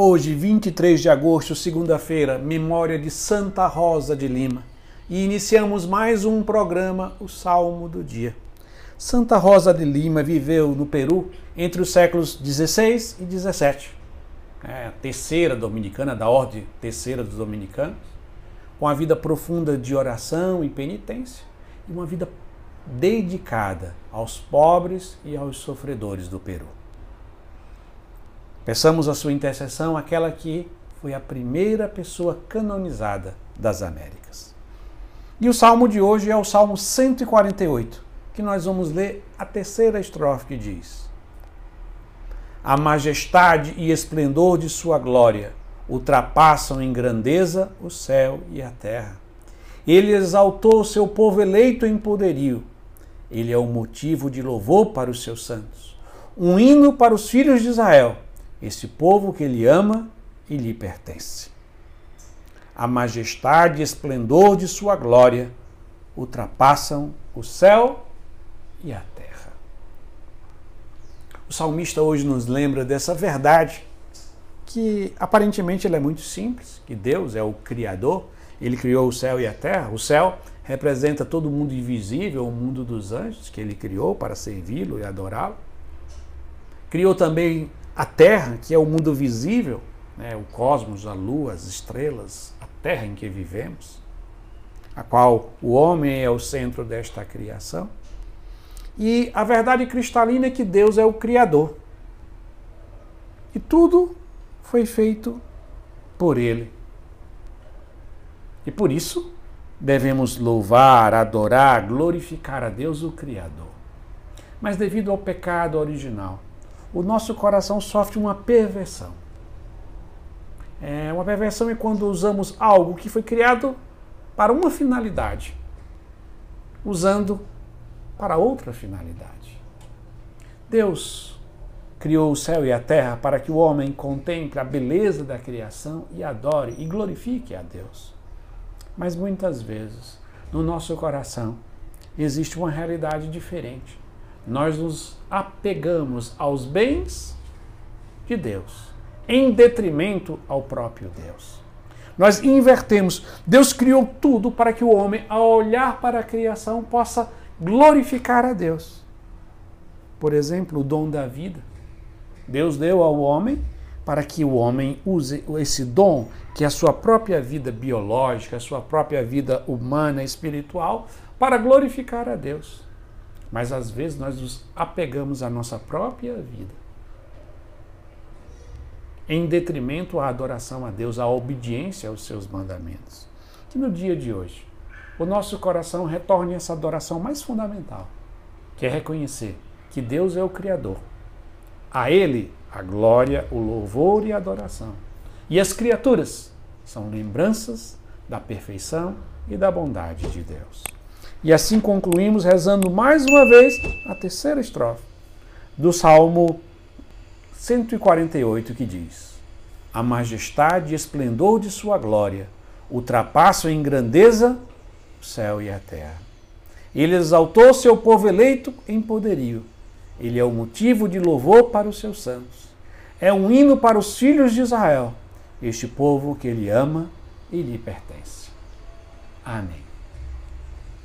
Hoje, 23 de agosto, segunda-feira, memória de Santa Rosa de Lima. E iniciamos mais um programa, o Salmo do Dia. Santa Rosa de Lima viveu no Peru entre os séculos 16 e 17. É a terceira dominicana, da ordem terceira dos dominicanos, com a vida profunda de oração e penitência e uma vida dedicada aos pobres e aos sofredores do Peru. Peçamos a sua intercessão, aquela que foi a primeira pessoa canonizada das Américas. E o salmo de hoje é o Salmo 148, que nós vamos ler a terceira estrofe que diz: A majestade e esplendor de sua glória ultrapassam em grandeza o céu e a terra. Ele exaltou o seu povo eleito em poderio. Ele é o motivo de louvor para os seus santos, um hino para os filhos de Israel esse povo que ele ama e lhe pertence. A majestade e esplendor de sua glória ultrapassam o céu e a terra. O salmista hoje nos lembra dessa verdade que aparentemente ela é muito simples, que Deus é o criador, ele criou o céu e a terra. O céu representa todo o mundo invisível, o mundo dos anjos que ele criou para servi-lo e adorá-lo. Criou também a Terra, que é o mundo visível, né, o cosmos, a lua, as estrelas, a Terra em que vivemos, a qual o homem é o centro desta criação. E a verdade cristalina é que Deus é o Criador. E tudo foi feito por Ele. E por isso devemos louvar, adorar, glorificar a Deus, o Criador. Mas devido ao pecado original, o nosso coração sofre uma perversão. É, uma perversão é quando usamos algo que foi criado para uma finalidade, usando para outra finalidade. Deus criou o céu e a terra para que o homem contemple a beleza da criação e adore e glorifique a Deus. Mas muitas vezes, no nosso coração, existe uma realidade diferente nós nos apegamos aos bens de Deus, em detrimento ao próprio Deus. Nós invertemos. Deus criou tudo para que o homem, ao olhar para a criação, possa glorificar a Deus. Por exemplo, o dom da vida. Deus deu ao homem para que o homem use esse dom, que é a sua própria vida biológica, a sua própria vida humana, espiritual, para glorificar a Deus. Mas às vezes nós nos apegamos à nossa própria vida, em detrimento à adoração a Deus, à obediência aos seus mandamentos. Que no dia de hoje, o nosso coração retorne essa adoração mais fundamental, que é reconhecer que Deus é o Criador. A Ele a glória, o louvor e a adoração. E as criaturas são lembranças da perfeição e da bondade de Deus. E assim concluímos rezando mais uma vez a terceira estrofe do Salmo 148, que diz: A majestade e esplendor de sua glória ultrapassam em grandeza o céu e a terra. Ele exaltou seu povo eleito em poderio. Ele é o motivo de louvor para os seus santos. É um hino para os filhos de Israel, este povo que ele ama e lhe pertence. Amém.